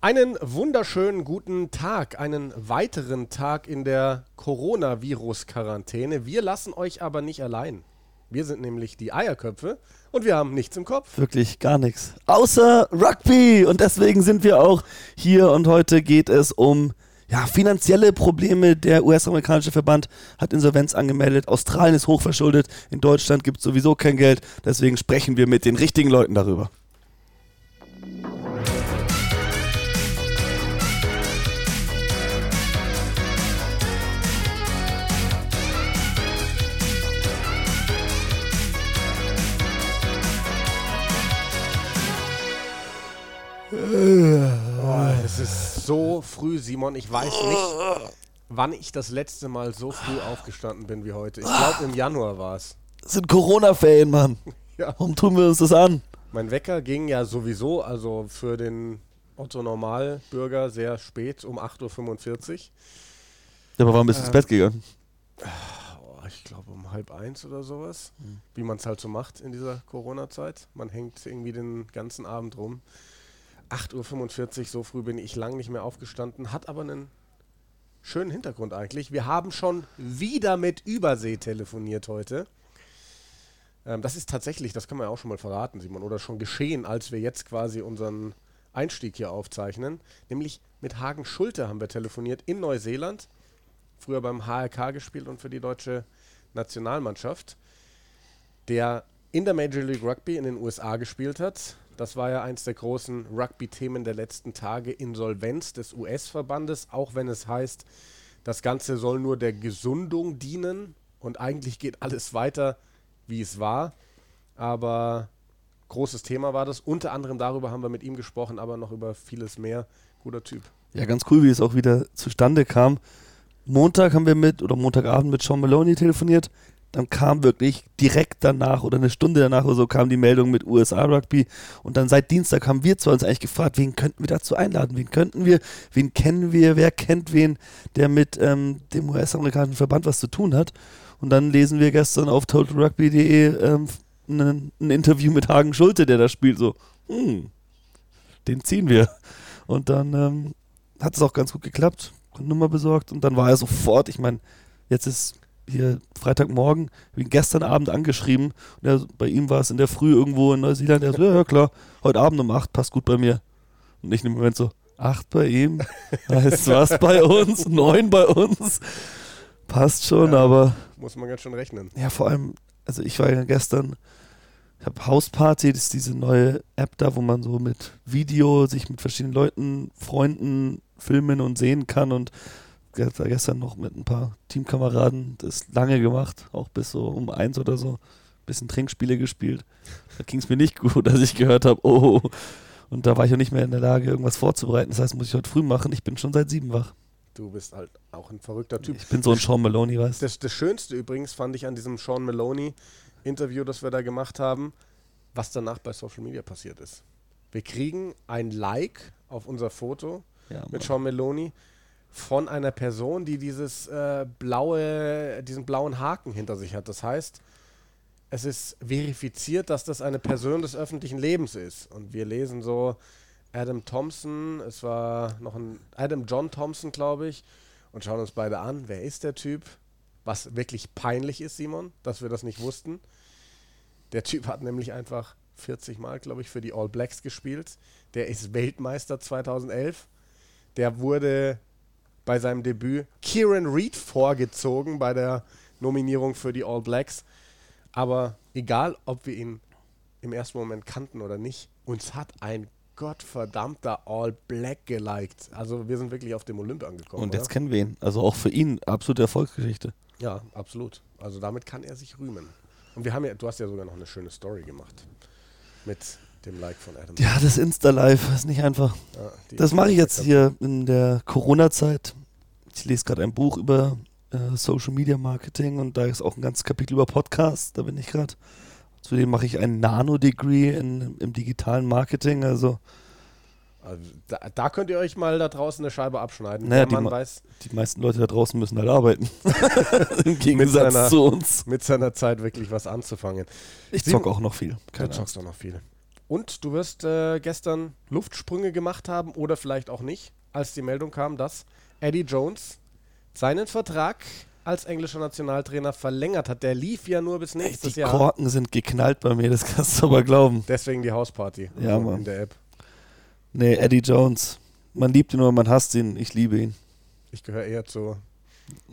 Einen wunderschönen guten Tag, einen weiteren Tag in der Coronavirus-Quarantäne. Wir lassen euch aber nicht allein. Wir sind nämlich die Eierköpfe und wir haben nichts im Kopf. Wirklich gar nichts. Außer Rugby. Und deswegen sind wir auch hier und heute geht es um ja, finanzielle Probleme. Der US-amerikanische Verband hat Insolvenz angemeldet. Australien ist hochverschuldet. In Deutschland gibt es sowieso kein Geld. Deswegen sprechen wir mit den richtigen Leuten darüber. Oh, es ist so früh, Simon. Ich weiß nicht, wann ich das letzte Mal so früh aufgestanden bin wie heute. Ich glaube, im Januar war es. Das sind Corona-Ferien, Mann. Ja. Warum tun wir uns das an? Mein Wecker ging ja sowieso, also für den Otto Normalbürger sehr spät, um 8.45 Uhr. Ja, aber warum bist du ins Bett gegangen? Oh, ich glaube um halb eins oder sowas. Wie man es halt so macht in dieser Corona-Zeit. Man hängt irgendwie den ganzen Abend rum. 8.45 Uhr, so früh bin ich lang nicht mehr aufgestanden. Hat aber einen schönen Hintergrund eigentlich. Wir haben schon wieder mit Übersee telefoniert heute. Ähm, das ist tatsächlich, das kann man ja auch schon mal verraten, Simon, oder schon geschehen, als wir jetzt quasi unseren Einstieg hier aufzeichnen. Nämlich mit Hagen Schulte haben wir telefoniert in Neuseeland. Früher beim HRK gespielt und für die deutsche Nationalmannschaft. Der in der Major League Rugby in den USA gespielt hat. Das war ja eins der großen Rugby-Themen der letzten Tage, Insolvenz des US-Verbandes, auch wenn es heißt, das Ganze soll nur der Gesundung dienen und eigentlich geht alles weiter, wie es war. Aber großes Thema war das. Unter anderem darüber haben wir mit ihm gesprochen, aber noch über vieles mehr. Guter Typ. Ja, ganz cool, wie es auch wieder zustande kam. Montag haben wir mit, oder Montagabend mit Sean Maloney telefoniert. Dann kam wirklich direkt danach oder eine Stunde danach oder so kam die Meldung mit USA Rugby. Und dann seit Dienstag haben wir zwar uns eigentlich gefragt, wen könnten wir dazu einladen? Wen könnten wir? Wen kennen wir? Wer kennt wen, der mit ähm, dem US-amerikanischen Verband was zu tun hat? Und dann lesen wir gestern auf totalrugby.de ähm, ein, ein Interview mit Hagen Schulte, der da spielt. So, hm, den ziehen wir. Und dann ähm, hat es auch ganz gut geklappt. Nummer besorgt und dann war er sofort, ich meine, jetzt ist hier Freitagmorgen, habe ihn gestern Abend angeschrieben und er, bei ihm war es in der Früh irgendwo in Neuseeland. Er so, ja, ja klar, heute Abend um 8 passt gut bei mir. Und ich im Moment so, 8 bei ihm? Heißt was bei uns? 9 bei uns? Passt schon, Ja. aber Muss man ganz schön rechnen. ja, vor allem, also ich war ja gestern, ich habe Hausparty, das ist diese neue App da, wo man so mit Video sich mit verschiedenen Leuten, Freunden filmen und sehen kann und gestern noch mit ein paar Teamkameraden das lange gemacht, auch bis so um eins oder so, bisschen Trinkspiele gespielt. Da ging es mir nicht gut, als ich gehört habe, oh, und da war ich auch nicht mehr in der Lage, irgendwas vorzubereiten. Das heißt, muss ich heute früh machen. Ich bin schon seit sieben wach. Du bist halt auch ein verrückter Typ. Ich bin so ein Sean Maloney, weißt du? Das, das Schönste übrigens fand ich an diesem Sean Maloney-Interview, das wir da gemacht haben, was danach bei Social Media passiert ist. Wir kriegen ein Like auf unser Foto Ja, mit. Sean Maloney von einer Person, die dieses äh, blaue, diesen blauen Haken hinter sich hat. Das heißt, es ist verifiziert, dass das eine Person des öffentlichen Lebens ist. Und wir lesen so Adam Thompson, es war noch ein Adam John Thompson, glaube ich, und schauen uns beide an, wer ist der Typ? Was wirklich peinlich ist, Simon, dass wir das nicht wussten. Der Typ hat nämlich einfach 40 Mal, glaube ich, für die All Blacks gespielt. Der ist Weltmeister 2011. Der wurde bei seinem Debüt Kieran Reed vorgezogen bei der Nominierung für die All Blacks. Aber egal, ob wir ihn im ersten Moment kannten oder nicht, uns hat ein gottverdammter All Black geliked. Also wir sind wirklich auf dem Olymp angekommen. Und oder? jetzt kennen wir ihn. Also auch für ihn absolute Erfolgsgeschichte. Ja, absolut. Also damit kann er sich rühmen. Und wir haben ja, du hast ja sogar noch eine schöne Story gemacht. Mit dem Like von Adam. Ja, das Insta-Live ist nicht einfach. Ja, Das mache ich jetzt hier in der Corona-Zeit. Ich lese gerade ein Buch über äh, Social Media Marketing und da ist auch ein ganzes Kapitel über Podcasts. Da bin ich gerade. Zudem mache ich ein Nano-Degree in- im digitalen Marketing. Also Also, da, da könnt ihr euch mal da draußen eine Scheibe abschneiden. Naja, die weiß die meisten Leute da draußen müssen halt arbeiten. Im Gegensatz seiner- zu uns. mit seiner Zeit wirklich was anzufangen. Ich Simon- zocke auch noch viel. Du Keine Ahnung. zockst doch noch viel. Und du wirst äh, gestern Luftsprünge gemacht haben oder vielleicht auch nicht, als die Meldung kam, dass Eddie Jones seinen Vertrag als englischer Nationaltrainer verlängert hat. Der lief ja nur bis nächstes die Jahr. Korken sind geknallt bei mir, das kannst du aber glauben. Deswegen die Hausparty Ja, also in der App. Nee, Eddie Jones. Man liebt ihn oder man hasst ihn. Ich liebe ihn. Ich gehöre eher zu.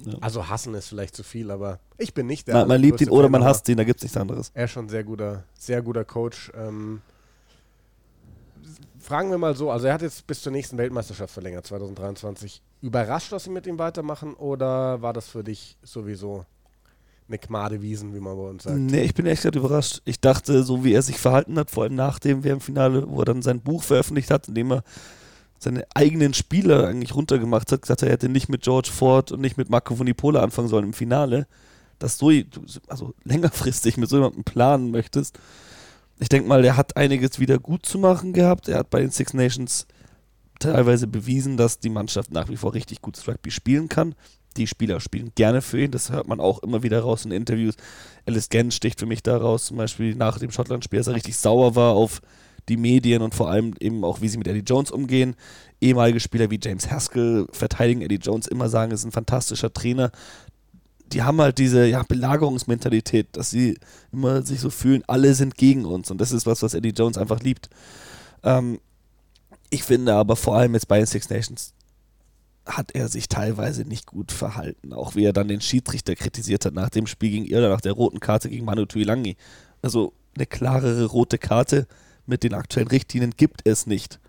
Ja. Also hassen ist vielleicht zu viel, aber ich bin nicht der. man, man liebt ihn oder man hasst ihn, da gibt es nichts anderes. Er ist schon ein sehr guter, sehr guter Coach. Ähm, fragen wir mal so, also er hat jetzt bis zur nächsten Weltmeisterschaft verlängert, 2023. Überrascht, dass sie mit ihm weitermachen oder war das für dich sowieso eine Gmadewiesen, wie man bei uns sagt? Nee, ich bin echt gerade überrascht. Ich dachte, so wie er sich verhalten hat, vor allem nach dem WM-Finale, wo er dann sein Buch veröffentlicht hat, in dem er seine eigenen Spieler eigentlich runtergemacht hat, gesagt, er hätte nicht mit George Ford und nicht mit Marco Vunipola anfangen sollen im Finale, dass du also längerfristig mit so jemandem planen möchtest. Ich denke mal, er hat einiges wieder gut zu machen gehabt. Er hat bei den Six Nations teilweise bewiesen, dass die Mannschaft nach wie vor richtig gutes Rugby spielen kann. Die Spieler spielen gerne für ihn, das hört man auch immer wieder raus in Interviews. Alice Gent sticht für mich da raus, zum Beispiel nach dem Schottland-Spiel, dass er richtig sauer war auf die Medien und vor allem eben auch, wie sie mit Eddie Jones umgehen. Ehemalige Spieler wie James Haskell verteidigen Eddie Jones immer sagen, er ist ein fantastischer Trainer. Die haben halt diese ja, Belagerungsmentalität, dass sie immer sich so fühlen, alle sind gegen uns. Und das ist was, was Eddie Jones einfach liebt. Ähm, ich finde aber vor allem jetzt bei den Six Nations hat er sich teilweise nicht gut verhalten. Auch wie er dann den Schiedsrichter kritisiert hat nach dem Spiel gegen Irland, nach der roten Karte gegen Manu Tuilangi. Also eine klarere rote Karte mit den aktuellen Richtlinien gibt es nicht.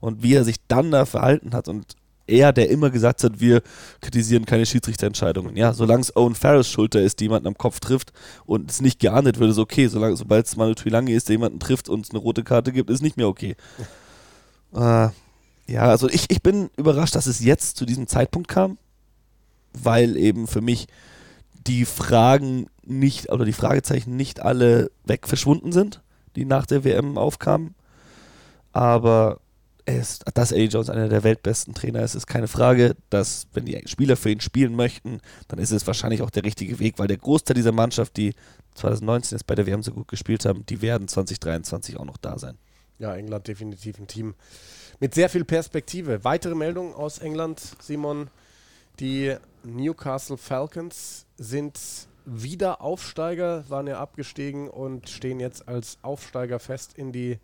Und wie er sich dann da verhalten hat und er, der immer gesagt hat, wir kritisieren keine Schiedsrichterentscheidungen. Ja, solange es Owen Farris Schulter ist, die jemanden am Kopf trifft und es nicht geahndet wird, ist okay. Solange, sobald es Manu Tuilangi ist, der jemanden trifft und es eine rote Karte gibt, ist nicht mehr okay. Äh, ja, also ich, ich bin überrascht, dass es jetzt zu diesem Zeitpunkt kam, weil eben für mich die Fragen nicht, oder die Fragezeichen nicht alle weg verschwunden sind, die nach der WM aufkamen. Aber er ist, dass Eddie Jones einer der weltbesten Trainer ist, ist keine Frage. Dass, wenn die Spieler für ihn spielen möchten, dann ist es wahrscheinlich auch der richtige Weg, weil der Großteil dieser Mannschaft, die 2019 jetzt bei der WM so gut gespielt haben, die werden 2023 auch noch da sein. Ja, England definitiv ein Team mit sehr viel Perspektive. Weitere Meldungen aus England, Simon. Die Newcastle Falcons sind wieder Aufsteiger, waren ja abgestiegen und stehen jetzt als Aufsteiger fest in die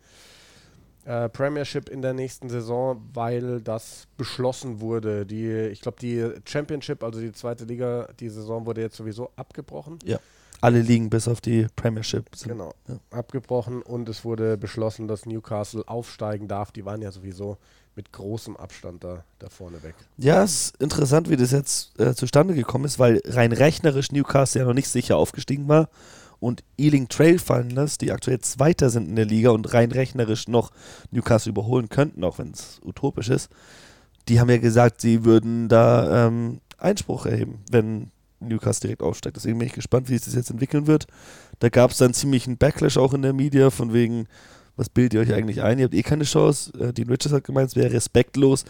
äh, Premiership in der nächsten Saison, weil das beschlossen wurde. Die, ich glaube, die Championship, also die zweite Liga, die Saison wurde jetzt sowieso abgebrochen. Ja. Alle liegen bis auf die Premiership. Sind, Genau, Ja. abgebrochen und es wurde beschlossen, dass Newcastle aufsteigen darf. Die waren ja sowieso mit großem Abstand da, da vorne weg. Ja, es ist interessant, wie das jetzt äh, zustande gekommen ist, weil rein rechnerisch Newcastle ja noch nicht sicher aufgestiegen war und Ealing Trailfinders, die aktuell Zweiter sind in der Liga und rein rechnerisch noch Newcastle überholen könnten, auch wenn es utopisch ist, die haben ja gesagt, sie würden da ähm, Einspruch erheben, wenn Newcastle direkt aufsteigt. Deswegen bin ich gespannt, wie sich das jetzt entwickeln wird. Da gab es dann ziemlich einen Backlash auch in der Media, von wegen, was bildet ihr euch eigentlich ein? Ihr habt eh keine Chance. Äh, Dean Richards hat gemeint, es wäre respektlos.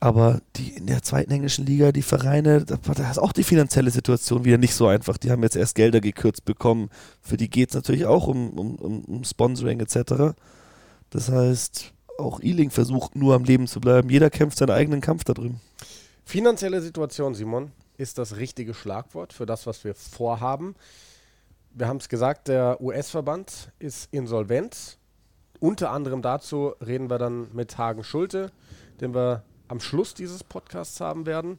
Aber die in der zweiten englischen Liga, die Vereine, da, da ist auch die finanzielle Situation wieder nicht so einfach. Die haben jetzt erst Gelder gekürzt bekommen. Für die geht es natürlich auch um, um, um, um Sponsoring etc. Das heißt, auch Ealing versucht nur am Leben zu bleiben. Jeder kämpft seinen eigenen Kampf da drüben. Finanzielle Situation, Simon, ist das richtige Schlagwort für das, was wir vorhaben. Wir haben es gesagt, der US-Verband ist insolvent. Unter anderem dazu reden wir dann mit Hagen Schulte, den wir am Schluss dieses Podcasts haben werden,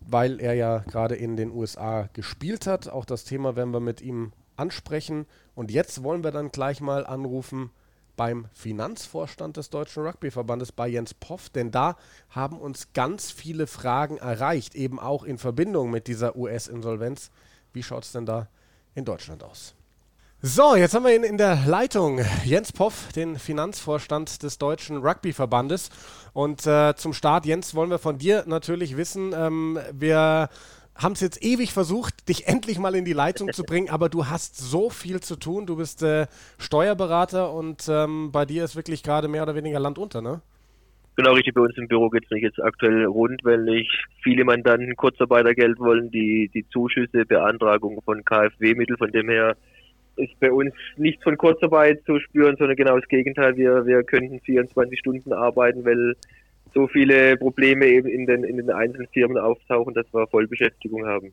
weil er ja gerade in den USA gespielt hat. Auch das Thema werden wir mit ihm ansprechen. Und jetzt wollen wir dann gleich mal anrufen beim Finanzvorstand des Deutschen Rugbyverbandes bei Jens Poff, denn da haben uns ganz viele Fragen erreicht, eben auch in Verbindung mit dieser US-Insolvenz. Wie schaut es denn da in Deutschland aus? So, jetzt haben wir ihn in der Leitung. Jens Poff, den Finanzvorstand des Deutschen Rugbyverbandes. Und äh, zum Start, Jens, wollen wir von dir natürlich wissen, ähm, wir haben es jetzt ewig versucht, dich endlich mal in die Leitung zu bringen, aber du hast so viel zu tun. Du bist äh, Steuerberater und ähm, bei dir ist wirklich gerade mehr oder weniger Land unter, ne? Genau, richtig. Bei uns im Büro geht es nicht jetzt aktuell rund, weil ich viele Mandanten Kurzarbeitergeld wollen, die die Zuschüsse, Beantragung von KfW-Mitteln, von dem her ist bei uns nicht von Kurzarbeit zu spüren, sondern genau das Gegenteil. Wir, wir könnten 24 Stunden arbeiten, weil so viele Probleme eben in den, in den einzelnen Firmen auftauchen, dass wir Vollbeschäftigung haben.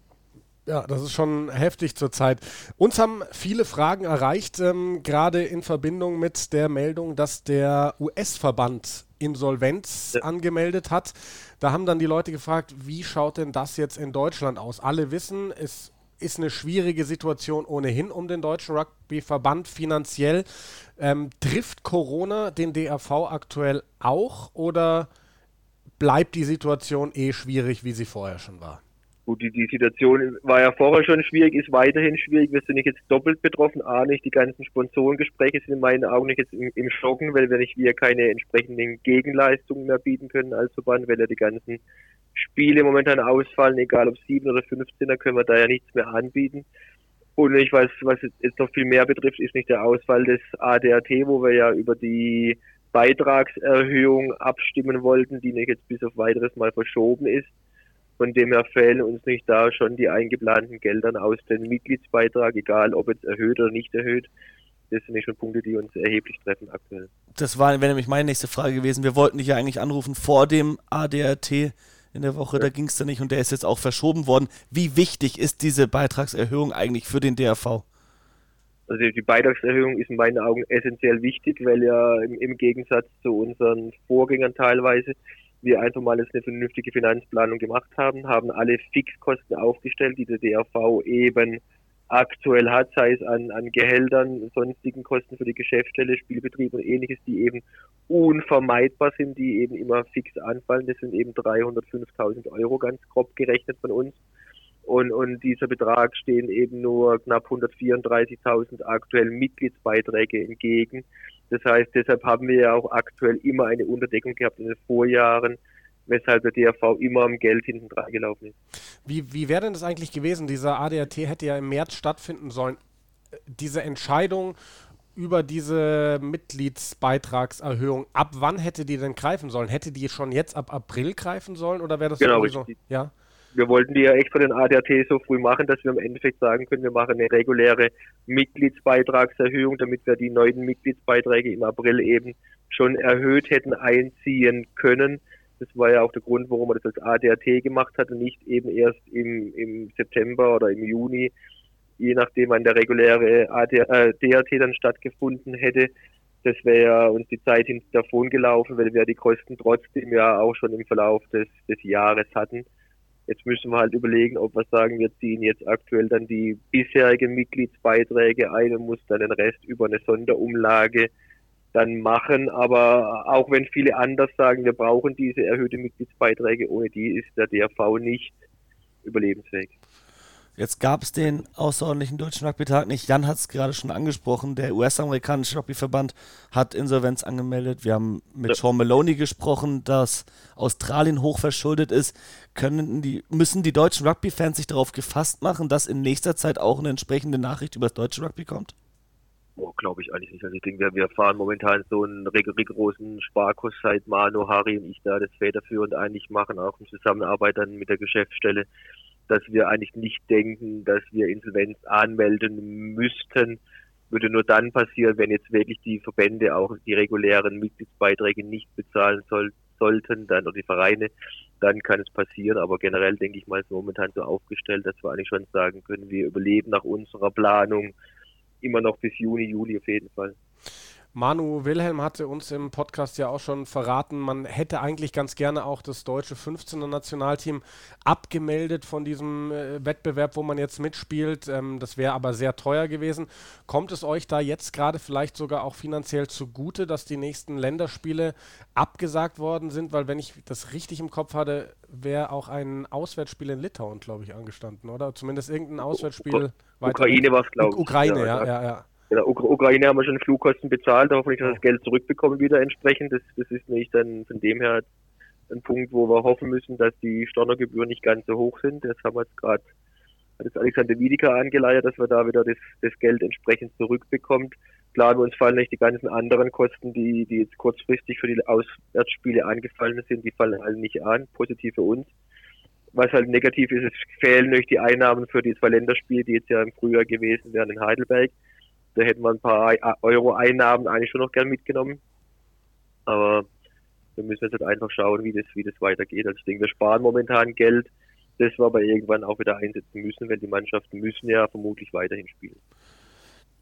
Ja, das ist schon heftig zurzeit. Uns haben viele Fragen erreicht, ähm, gerade in Verbindung mit der Meldung, dass der US-Verband Insolvenz ja. angemeldet hat. Da haben dann die Leute gefragt, wie schaut denn das jetzt in Deutschland aus? Alle wissen, es ist eine schwierige Situation ohnehin um den deutschen Rugbyverband finanziell. Ähm, trifft Corona den DRV aktuell auch oder bleibt die Situation eh schwierig, wie sie vorher schon war? Gut, die, die Situation war ja vorher schon schwierig, ist weiterhin schwierig. Wir sind nicht jetzt doppelt betroffen. A, nicht die ganzen Sponsorengespräche sind in meinen Augen nicht jetzt im, im Schocken, weil wir nicht wir keine entsprechenden Gegenleistungen mehr bieten können als Verband, weil ja die ganzen Spiele momentan ausfallen, egal ob 7 oder 15, da können wir da ja nichts mehr anbieten. Und ich weiß, was jetzt noch viel mehr betrifft, ist nicht der Ausfall des ADAT, wo wir ja über die Beitragserhöhung abstimmen wollten, die nicht jetzt bis auf weiteres mal verschoben ist. Von dem her fehlen uns nicht da schon die eingeplanten Geldern aus dem Mitgliedsbeitrag, egal ob jetzt erhöht oder nicht erhöht. Das sind schon Punkte, die uns erheblich treffen aktuell. Das war, wäre nämlich meine nächste Frage gewesen. Wir wollten dich ja eigentlich anrufen vor dem ADRT in der Woche, ja. da ging es dann nicht und der ist jetzt auch verschoben worden. Wie wichtig ist diese Beitragserhöhung eigentlich für den DRV? Also die Beitragserhöhung ist in meinen Augen essentiell wichtig, weil ja im, im Gegensatz zu unseren Vorgängern teilweise wir einfach mal eine vernünftige Finanzplanung gemacht haben, haben alle Fixkosten aufgestellt, die der DRV eben aktuell hat, sei es an, an Gehältern, sonstigen Kosten für die Geschäftsstelle, Spielbetrieb und ähnliches, die eben unvermeidbar sind, die eben immer fix anfallen. Das sind eben 305.000 Euro ganz grob gerechnet von uns. Und, und dieser Betrag stehen eben nur knapp 134.000 aktuell Mitgliedsbeiträge entgegen. Das heißt, deshalb haben wir ja auch aktuell immer eine Unterdeckung gehabt in den Vorjahren, weshalb der DRV immer am Geld hinten dran gelaufen ist. Wie, wie wäre denn das eigentlich gewesen? Dieser ADAT hätte ja im März stattfinden sollen. Diese Entscheidung über diese Mitgliedsbeitragserhöhung, ab wann hätte die denn greifen sollen? Hätte die schon jetzt ab April greifen sollen oder wäre das genau, sowieso? Ja wir wollten die ja extra den ADAT so früh machen, dass wir im Endeffekt sagen können, wir machen eine reguläre Mitgliedsbeitragserhöhung, damit wir die neuen Mitgliedsbeiträge im April eben schon erhöht hätten einziehen können. Das war ja auch der Grund, warum man das als ADAT gemacht hat und nicht eben erst im, im September oder im Juni, je nachdem wann der reguläre AD, äh, dann stattgefunden hätte. Das wäre ja uns die Zeit hinten davon gelaufen, weil wir die Kosten trotzdem ja auch schon im Verlauf des, des Jahres hatten. Jetzt müssen wir halt überlegen, ob wir sagen, wir ziehen jetzt aktuell dann die bisherigen Mitgliedsbeiträge ein und muss dann den Rest über eine Sonderumlage dann machen. Aber auch wenn viele anders sagen, wir brauchen diese erhöhte Mitgliedsbeiträge, ohne die ist der DRV nicht überlebensfähig. Jetzt gab es den außerordentlichen deutschen Rugby-Tag nicht. Jan hat es gerade schon angesprochen. Der US-amerikanische Rugby-Verband hat Insolvenz angemeldet. Wir haben mit ja. Sean Maloney gesprochen, dass Australien hochverschuldet ist. Können die, müssen die deutschen Rugby-Fans sich darauf gefasst machen, dass in nächster Zeit auch eine entsprechende Nachricht über das deutsche Rugby kommt? Oh, glaube ich eigentlich nicht. Also ich denke, wir, fahren momentan so einen rigorosen Sparkurs seit Manu, Harry und ich da das federführend eigentlich machen, auch in Zusammenarbeit dann mit der Geschäftsstelle dass wir eigentlich nicht denken, dass wir Insolvenz anmelden müssten. Würde nur dann passieren, wenn jetzt wirklich die Verbände auch die regulären Mitgliedsbeiträge nicht bezahlen soll, sollten, dann oder die Vereine, dann kann es passieren. Aber generell denke ich mal, ist momentan so aufgestellt, dass wir eigentlich schon sagen können, wir überleben nach unserer Planung immer noch bis Juni, Juli auf jeden Fall. Manu Wilhelm hatte uns im Podcast ja auch schon verraten, man hätte eigentlich ganz gerne auch das deutsche 15er Nationalteam abgemeldet von diesem äh, Wettbewerb, wo man jetzt mitspielt. Ähm, das wäre aber sehr teuer gewesen. Kommt es euch da jetzt gerade vielleicht sogar auch finanziell zugute, dass die nächsten Länderspiele abgesagt worden sind? Weil wenn ich das richtig im Kopf hatte, wäre auch ein Auswärtsspiel in Litauen, glaube ich, angestanden, oder? Zumindest irgendein Auswärtsspiel. Ukraine war es, glaube ich. Ukraine, ja, ja, ja. ja. In der Ukraine haben wir schon Flugkosten bezahlt, hoffentlich, dass wir das Geld zurückbekommen wieder entsprechend. Das, das ist nicht dann von dem her ein Punkt, wo wir hoffen müssen, dass die Stornogebühren nicht ganz so hoch sind. Das haben wir jetzt gerade das Alexander Wiedeker angeleiert, dass wir da wieder das, das Geld entsprechend zurückbekommt. Klar, bei uns fallen nicht die ganzen anderen Kosten, die, die jetzt kurzfristig für die Auswärtsspiele angefallen sind, die fallen alle nicht an, positiv für uns. Was halt negativ ist, es fehlen durch die Einnahmen für die zwei Länderspiele, die jetzt ja im Frühjahr gewesen wären in Heidelberg da hätten wir ein paar Euro-Einnahmen eigentlich schon noch gern mitgenommen. Aber wir müssen jetzt halt einfach schauen, wie das, wie das weitergeht. Also ich denke, wir sparen momentan Geld, das wir aber irgendwann auch wieder einsetzen müssen, weil die Mannschaften müssen ja vermutlich weiterhin spielen.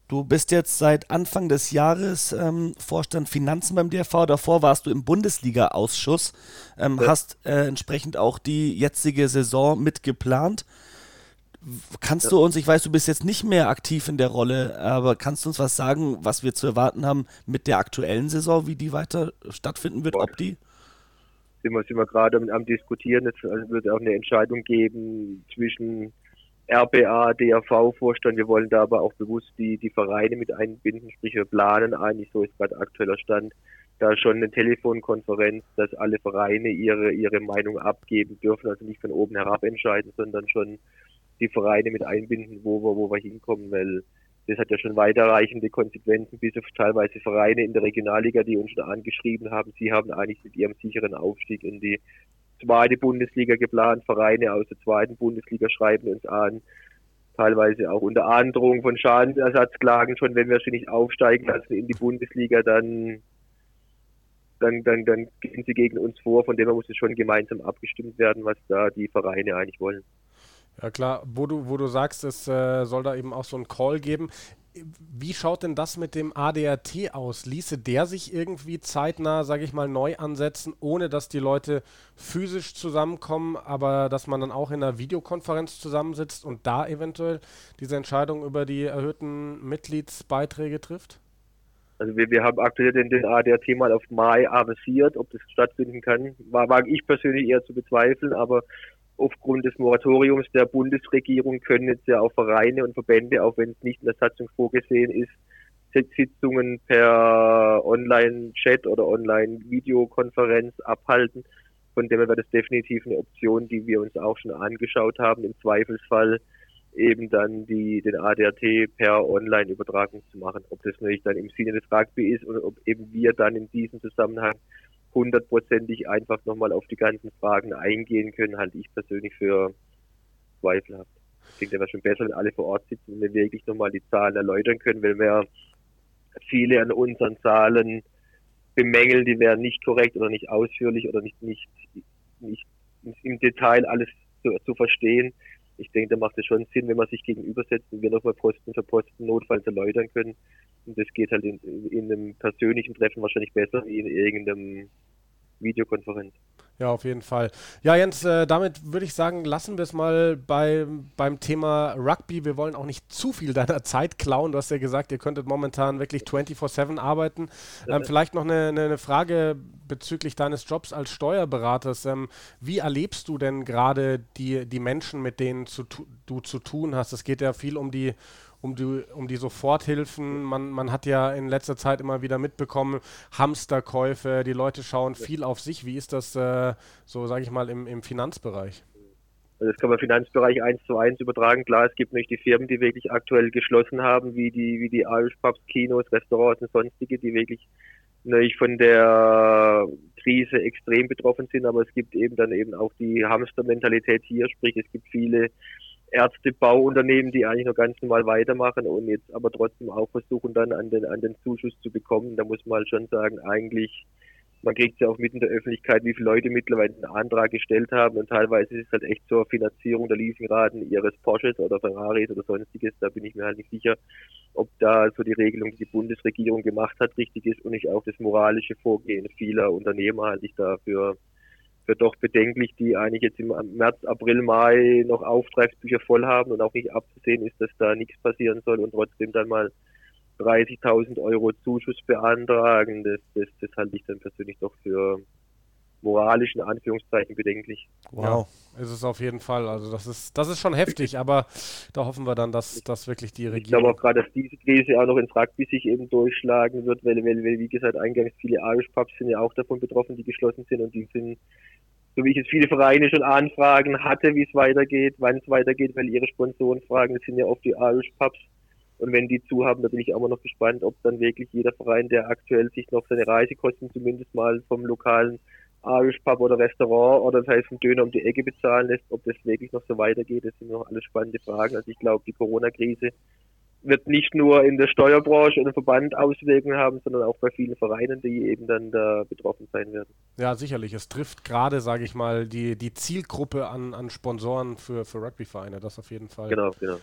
Du bist jetzt seit Anfang des Jahres ähm, Vorstand Finanzen beim DRV. Davor warst du im Bundesliga-Ausschuss, ähm, ja. hast äh, entsprechend auch die jetzige Saison mitgeplant. Kannst du uns, ich weiß, du bist jetzt nicht mehr aktiv in der Rolle, aber kannst du uns was sagen, was wir zu erwarten haben mit der aktuellen Saison, wie die weiter stattfinden wird, ob die? Sind wir, sind wir gerade am, Diskutieren. Es wird auch eine Entscheidung geben zwischen RBA, DAV-Vorstand. Wir wollen da aber auch bewusst die, die Vereine mit einbinden, sprich wir planen eigentlich, so ist gerade aktueller Stand, da schon eine Telefonkonferenz, dass alle Vereine ihre, ihre Meinung abgeben dürfen, also nicht von oben herab entscheiden, sondern schon die Vereine mit einbinden, wo wir, wo wir hinkommen, weil das hat ja schon weiterreichende Konsequenzen bis auf teilweise Vereine in der Regionalliga, die uns schon angeschrieben haben. Sie haben eigentlich mit ihrem sicheren Aufstieg in die zweite Bundesliga geplant. Vereine aus der zweiten Bundesliga schreiben uns an. Teilweise auch unter Androhung von Schadensersatzklagen schon, wenn wir sie nicht aufsteigen lassen in die Bundesliga, dann, dann, dann, dann gehen sie gegen uns vor. Von dem her muss es schon gemeinsam abgestimmt werden, was da die Vereine eigentlich wollen. Ja klar, wo du, wo du sagst, es äh, soll da eben auch so einen Call geben. Wie schaut denn das mit dem ADRT aus? Ließe der sich irgendwie zeitnah, sage ich mal, neu ansetzen, ohne dass die Leute physisch zusammenkommen, aber dass man dann auch in einer Videokonferenz zusammensitzt und da eventuell diese Entscheidung über die erhöhten Mitgliedsbeiträge trifft? Also wir, wir haben aktuell den, den ADRT mal auf Mai avisiert, ob das stattfinden kann. War, wage ich persönlich eher zu bezweifeln, aber aufgrund des Moratoriums der Bundesregierung können jetzt ja auch Vereine und Verbände, auch wenn es nicht in der Satzung vorgesehen ist, Sitzungen per Online-Chat oder Online-Videokonferenz abhalten. Von dem her wäre das definitiv eine Option, die wir uns auch schon angeschaut haben. Im Zweifelsfall eben dann die, den ADRT per Online-Übertragung zu machen. Ob das natürlich dann im Sinne des Rugby ist oder ob eben wir dann in diesem Zusammenhang hundertprozentig einfach nochmal auf die ganzen Fragen eingehen können, halte ich persönlich für zweifelhaft. Ich denke, wäre schon besser, wenn alle vor Ort sitzen und wir wirklich nochmal die Zahlen erläutern können, weil wir viele an unseren Zahlen bemängeln, die wären nicht korrekt oder nicht ausführlich oder nicht, nicht, nicht im Detail alles zu, zu verstehen. Ich denke, da macht es schon Sinn, wenn man sich gegenübersetzt und wir nochmal Posten für Posten notfalls erläutern können. Und das geht halt in, in einem persönlichen Treffen wahrscheinlich besser wie in irgendeinem Videokonferenz. Ja, auf jeden Fall. Ja, Jens, äh, damit würde ich sagen, lassen wir es mal bei, beim Thema Rugby. Wir wollen auch nicht zu viel deiner Zeit klauen. Du hast ja gesagt, ihr könntet momentan wirklich 24-7 arbeiten. Ähm, vielleicht noch eine, eine, Frage bezüglich deines Jobs als Steuerberaters. Ähm, wie erlebst du denn gerade die, die Menschen, mit denen zu, du zu tun hast? Es geht ja viel um die um die, um die Soforthilfen. Man, man hat ja in letzter Zeit immer wieder mitbekommen, Hamsterkäufe, die Leute schauen viel auf sich. Wie ist das äh, so, sage ich mal, im, im Finanzbereich? Also das kann man Finanzbereich eins zu eins übertragen. Klar, es gibt nicht die Firmen, die wirklich aktuell geschlossen haben, wie die, wie die Irish Pubs, Kinos, Restaurants und sonstige, die wirklich natürlich von der Krise extrem betroffen sind, aber es gibt eben dann eben auch die Hamstermentalität hier, sprich es gibt viele Ärztebauunternehmen, die eigentlich noch ganz normal weitermachen und jetzt aber trotzdem auch versuchen dann an den, an den Zuschuss zu bekommen. Da muss man halt schon sagen, eigentlich, man kriegt ja auch mitten in der Öffentlichkeit, wie viele Leute mittlerweile einen Antrag gestellt haben und teilweise ist es halt echt zur Finanzierung der Leasingraten ihres Porsches oder Ferraris oder sonstiges. Da bin ich mir halt nicht sicher, ob da so die Regelung, die die Bundesregierung gemacht hat, richtig ist und nicht auch das moralische Vorgehen vieler Unternehmer halte ich dafür für doch bedenklich, die eigentlich jetzt im März, April, Mai noch Auftragsbücher voll haben und auch nicht abzusehen ist, dass da nichts passieren soll und trotzdem dann mal 30.000 Euro Zuschuss beantragen. Das, das, das halte ich dann persönlich doch für moralisch in Anführungszeichen bedenklich. Wow, ja. ist es auf jeden Fall. Also das ist, das ist schon heftig, aber da hoffen wir dann, dass, dass wirklich die Regierung... Ich glaube auch gerade, dass diese Krise auch noch ins Rugby sich eben durchschlagen wird, weil, weil, weil wie gesagt, eingangs viele Irish Pubs sind ja auch davon betroffen, die geschlossen sind und die sind so wie ich jetzt viele Vereine schon Anfragen hatte, wie es weitergeht, wann es weitergeht, weil ihre Sponsoren fragen, das sind ja oft die Irish Pubs. Und wenn die zu haben, da bin ich auch mal noch gespannt, ob dann wirklich jeder Verein, der aktuell sich noch seine Reisekosten zumindest mal vom lokalen Irish Pub oder Restaurant oder das heißt ein Döner um die Ecke bezahlen lässt, ob das wirklich noch so weitergeht, das sind noch alles spannende Fragen. Also ich glaube, die Corona-Krise wird nicht nur in der Steuerbranche und im Verband Auswirkungen haben, sondern auch bei vielen Vereinen, die eben dann da betroffen sein werden. Ja, sicherlich. Es trifft gerade, sage ich mal, die, die Zielgruppe an, an Sponsoren für, für Rugbyvereine. Das auf jeden Fall. Genau, genau.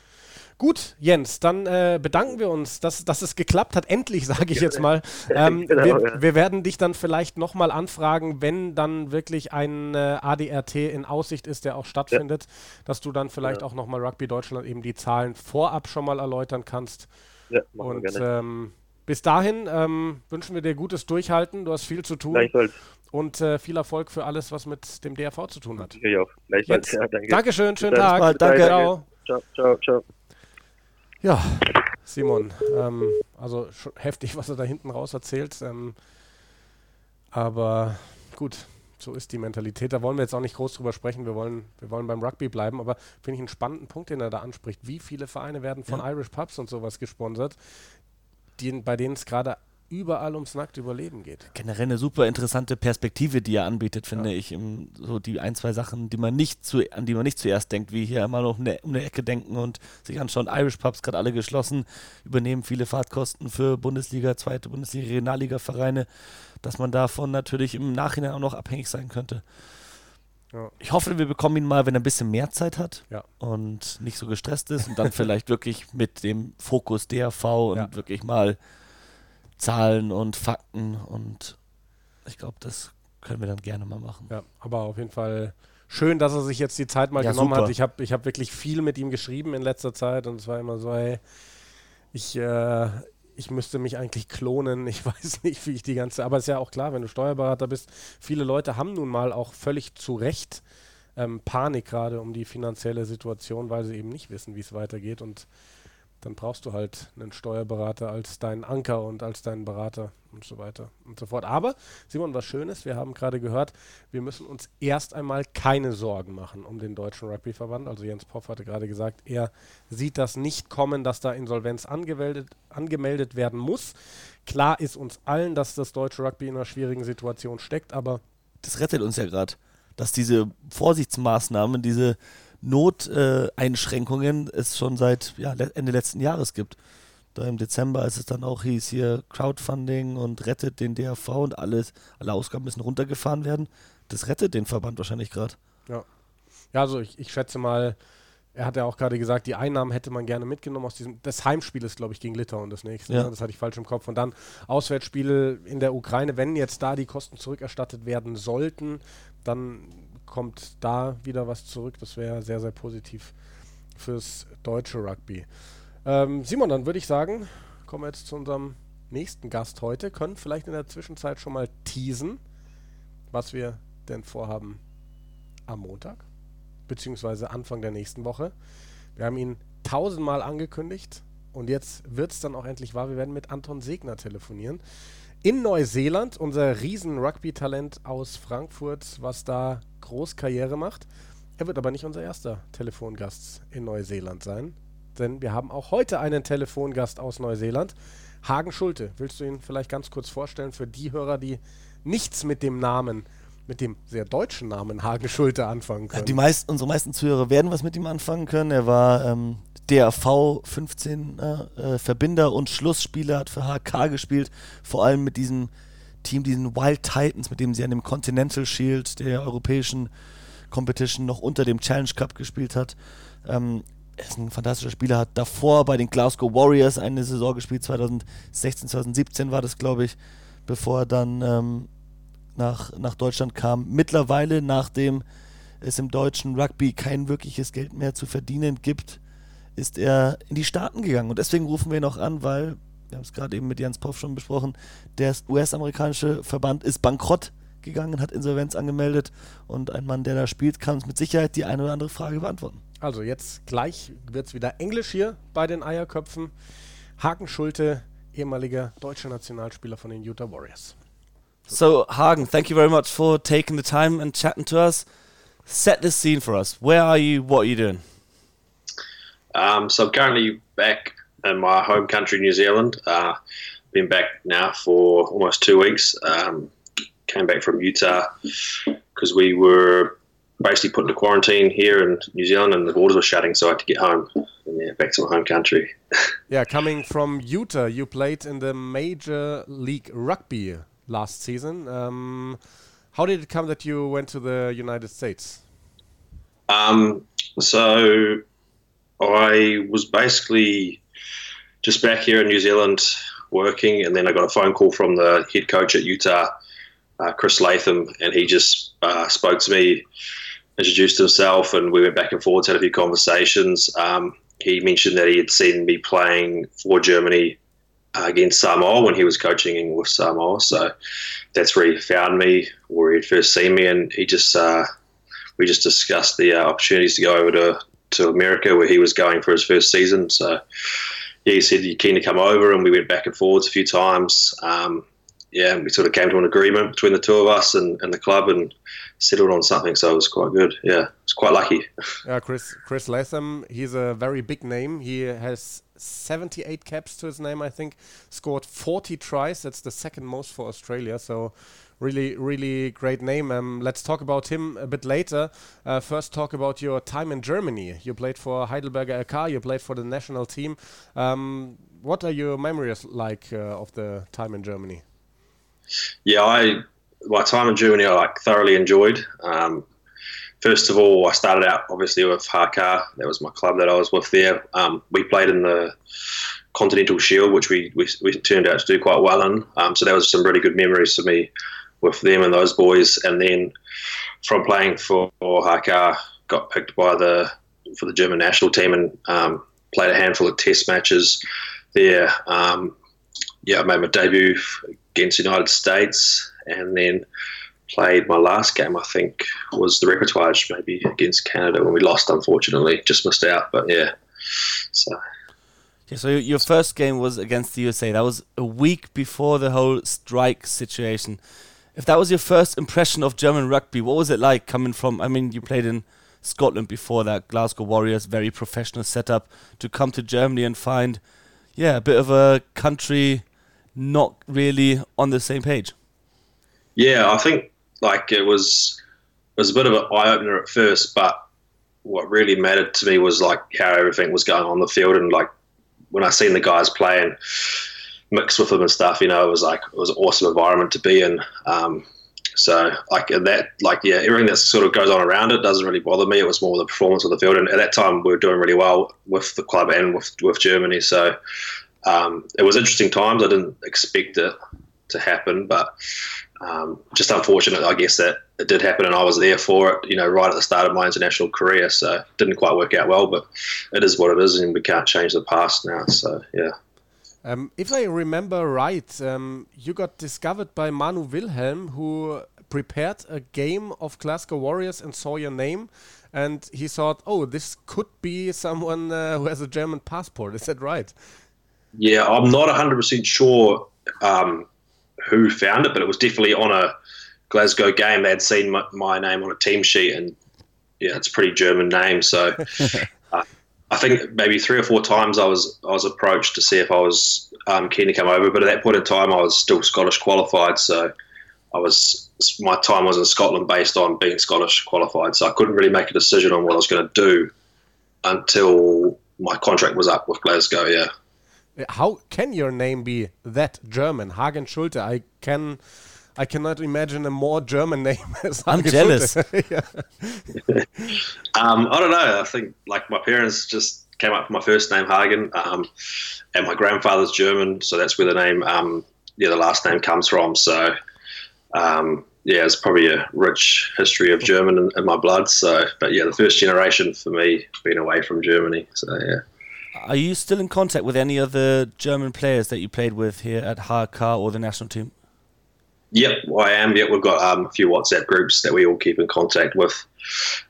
Gut, Jens, dann äh, bedanken wir uns, dass, dass es geklappt hat. Endlich, sage ich jetzt mal. Ähm, genau, wir, ja. wir, werden dich dann vielleicht nochmal anfragen, wenn dann wirklich ein äh, ADRT in Aussicht ist, der auch stattfindet, ja. dass du dann vielleicht ja. auch nochmal Rugby Deutschland eben die Zahlen vorab schon mal erläutern kannst. Ja, Und, wir gerne. Ähm, bis dahin ähm, wünschen wir dir gutes Durchhalten. Du hast viel zu tun. Gleichfalls. Und äh, viel Erfolg für alles, was mit dem DRV zu tun hat. Ich auch. Gleichfalls. Ja, danke. Dankeschön, schönen Tag. Mal, danke. Ciao. Ciao, ciao, ciao. Ja, Simon, ähm, also heftig, was er da hinten raus erzählt. Ähm, aber gut, so ist die Mentalität. Da wollen wir jetzt auch nicht groß drüber sprechen. Wir wollen, wir wollen beim Rugby bleiben. Aber finde ich einen spannenden Punkt, den er da anspricht. Wie viele Vereine werden von ja. Irish Pubs und sowas gesponsert, die, bei denen es gerade überall ums nackte Überleben geht. Generell eine super interessante Perspektive, die er anbietet, finde ja. ich. So die ein, zwei Sachen, die man nicht zu, an die man nicht zuerst denkt, wie hier immer noch eine, um eine Ecke denken und sich anschauen. Irish Pubs gerade alle geschlossen, übernehmen viele Fahrtkosten für Bundesliga, zweite Bundesliga, Regionalliga-Vereine, dass man davon natürlich im Nachhinein auch noch abhängig sein könnte. Ja. Ich hoffe, wir bekommen ihn mal, wenn er ein bisschen mehr Zeit hat ja. und nicht so gestresst ist und dann vielleicht wirklich mit dem Fokus DRV und wirklich mal Zahlen und Fakten und ich glaube, das können wir dann gerne mal machen. Ja, aber auf jeden Fall schön, dass er sich jetzt die Zeit mal ja, genommen super. hat. Ich habe ich hab wirklich viel mit ihm geschrieben in letzter Zeit und es war immer so, hey, ich, äh, ich müsste mich eigentlich klonen. Ich weiß nicht, wie ich die ganze. Aber es ist ja auch klar, wenn du Steuerberater bist, viele Leute haben nun mal auch völlig zu Recht ähm, Panik gerade um die finanzielle Situation, weil sie eben nicht wissen, wie es weitergeht. Und dann brauchst du halt einen Steuerberater als deinen Anker und als deinen Berater und so weiter und so fort. Aber, Simon, was Schönes, wir haben gerade gehört, wir müssen uns erst einmal keine Sorgen machen um den Deutschen Rugbyverband. Also Jens Poff hatte gerade gesagt, er sieht das nicht kommen, dass da Insolvenz angemeldet, angemeldet werden muss. Klar ist uns allen, dass das deutsche Rugby in einer schwierigen Situation steckt, aber... Das rettet uns ja gerade, dass diese Vorsichtsmaßnahmen, diese Noteinschränkungen es schon seit ja, Ende letzten Jahres gibt. Da im Dezember, als es dann auch hieß, hier Crowdfunding und rettet den DRV und alles, alle Ausgaben müssen runtergefahren werden, das rettet den Verband wahrscheinlich gerade. Ja. Ja, also ich, ich schätze mal, er hat ja auch gerade gesagt, die Einnahmen hätte man gerne mitgenommen aus diesem. Das Heimspiel ist, glaube ich, gegen Litauen das nächste. Ja. Ne? Das hatte ich falsch im Kopf. Und dann Auswärtsspiele in der Ukraine. Wenn jetzt da die Kosten zurückerstattet werden sollten, dann kommt da wieder was zurück. Das wäre sehr, sehr positiv fürs deutsche Rugby. Ähm, Simon, dann würde ich sagen, kommen wir jetzt zu unserem nächsten Gast heute. Können vielleicht in der Zwischenzeit schon mal teasen, was wir denn vorhaben am Montag, beziehungsweise Anfang der nächsten Woche. Wir haben ihn tausendmal angekündigt und jetzt wird es dann auch endlich wahr. Wir werden mit Anton Segner telefonieren in Neuseeland, unser Riesen-Rugby-Talent aus Frankfurt, was da groß Karriere macht. Er wird aber nicht unser erster Telefongast in Neuseeland sein, denn wir haben auch heute einen Telefongast aus Neuseeland. Hagen Schulte, willst du ihn vielleicht ganz kurz vorstellen für die Hörer, die nichts mit dem Namen, mit dem sehr deutschen Namen Hagen Schulte anfangen können? Die meisten, unsere meisten Zuhörer werden was mit ihm anfangen können. Er war ähm, DRV 15 äh, Verbinder und Schlussspieler, hat für HK gespielt, vor allem mit diesem Team, diesen Wild Titans, mit dem sie an dem Continental Shield der europäischen Competition noch unter dem Challenge Cup gespielt hat. Ähm, er ist ein fantastischer Spieler, hat davor bei den Glasgow Warriors eine Saison gespielt, 2016, 2017 war das, glaube ich, bevor er dann ähm, nach, nach Deutschland kam. Mittlerweile, nachdem es im deutschen Rugby kein wirkliches Geld mehr zu verdienen gibt, ist er in die Staaten gegangen. Und deswegen rufen wir ihn auch an, weil, wir haben es gerade eben mit Jens Poff schon besprochen, der US-amerikanische Verband ist bankrott gegangen, hat Insolvenz angemeldet und ein Mann, der da spielt, kann uns mit Sicherheit die eine oder andere Frage beantworten. Also jetzt gleich wird es wieder Englisch hier bei den Eierköpfen. Hagen Schulte, ehemaliger deutscher Nationalspieler von den Utah Warriors. So, Hagen, thank you very much for taking the time and chatting to us. Set the scene for us. Where are you? What are you doing? Um, so I'm currently back in my home country, New Zealand. Uh, been back now for almost two weeks. Um, came back from Utah because we were basically put into quarantine here in New Zealand and the borders were shutting, so I had to get home. And yeah, back to my home country. yeah, coming from Utah, you played in the Major League Rugby last season. Um, how did it come that you went to the United States? Um, so I was basically just back here in New Zealand working, and then I got a phone call from the head coach at Utah, uh, Chris Latham, and he just uh, spoke to me, introduced himself, and we went back and forwards, had a few conversations. Um, he mentioned that he had seen me playing for Germany uh, against Samoa when he was coaching with Samoa, so that's where he found me, where he'd first seen me, and he just uh, we just discussed the uh, opportunities to go over to to America where he was going for his first season. So yeah, he said, "You keen to come over?" And we went back and forwards a few times. Um, yeah, we sort of came to an agreement between the two of us and, and the club and settled on something. So it was quite good. Yeah, it's quite lucky. Yeah, Chris Chris Latham, he's a very big name. He has 78 caps to his name, I think. Scored 40 tries. That's the second most for Australia. So really, really great name. Um, let's talk about him a bit later. Uh, first, talk about your time in Germany. You played for Heidelberger LK. You played for the national team. Um, what are your memories like uh, of the time in Germany? Yeah, I my time in Germany I like thoroughly enjoyed. Um, first of all, I started out obviously with HK. That was my club that I was with there. Um, we played in the Continental Shield, which we, we, we turned out to do quite well in. Um, so that was some really good memories for me with them and those boys. And then from playing for Haka, got picked by the for the German national team and um, played a handful of Test matches there. Um, yeah, I made my debut against the United States, and then played my last game. I think was the repertoire maybe against Canada when we lost. Unfortunately, just missed out. But yeah, so. Yeah, so your first game was against the USA. That was a week before the whole strike situation. If that was your first impression of German rugby, what was it like coming from? I mean, you played in Scotland before that, Glasgow Warriors, very professional setup. To come to Germany and find, yeah, a bit of a country not really on the same page. Yeah, I think like it was it was a bit of an eye opener at first, but what really mattered to me was like how everything was going on the field and like when I seen the guys play and mix with them and stuff, you know, it was like it was an awesome environment to be in. Um, so like that, like yeah, everything that sort of goes on around it doesn't really bother me. It was more the performance of the field, and at that time we were doing really well with the club and with with Germany. So um, it was interesting times. I didn't expect it to happen, but um, just unfortunate, I guess, that it did happen and I was there for it, you know, right at the start of my international career. So it didn't quite work out well, but it is what it is and we can't change the past now. So, yeah. Um, if I remember right, um, you got discovered by Manu Wilhelm, who prepared a game of Glasgow Warriors and saw your name. And he thought, oh, this could be someone uh, who has a German passport. Is that right? Yeah, I'm not 100% sure um, who found it, but it was definitely on a Glasgow game. They'd seen my, my name on a team sheet, and yeah, it's a pretty German name. So I think maybe three or four times I was I was approached to see if I was um, keen to come over, but at that point in time I was still Scottish qualified, so I was my time was in Scotland based on being Scottish qualified, so I couldn't really make a decision on what I was going to do until my contract was up with Glasgow. Yeah. How can your name be that German, Hagen Schulte? I can, I cannot imagine a more German name. As I'm jealous. um, I don't know. I think like my parents just came up with my first name Hagen, um, and my grandfather's German, so that's where the name, um, yeah, the last name comes from. So, um, yeah, it's probably a rich history of German in, in my blood. So, but yeah, the first generation for me being away from Germany. So yeah. Are you still in contact with any other German players that you played with here at HK or the national team? Yep, I am. Yep, we've got um, a few WhatsApp groups that we all keep in contact with.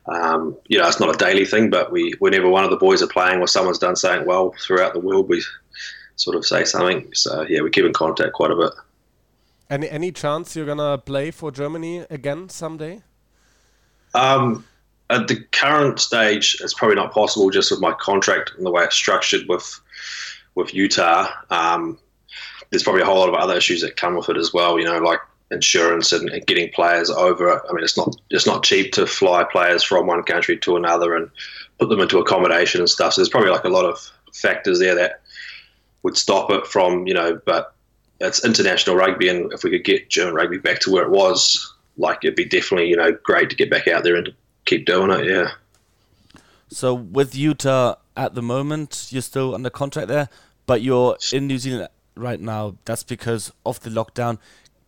Um, you know, it's not a daily thing, but we whenever one of the boys are playing or someone's done something well throughout the world, we sort of say something. So yeah, we keep in contact quite a bit. Any any chance you're gonna play for Germany again someday? Um, at the current stage, it's probably not possible just with my contract and the way it's structured with with Utah. Um, there's probably a whole lot of other issues that come with it as well. You know, like insurance and, and, getting players over. I mean, it's not it's not cheap to fly players from one country to another and put them into accommodation and stuff. So there's probably like a lot of factors there that would stop it from you know, but it's international rugby, and if we could get German rugby back to where it was, like it'd be definitely you know great to get back out there and keep doing it. Yeah. So with Utah at the moment, you're still under contract there, but you're in New Zealand right now. That's because of the lockdown.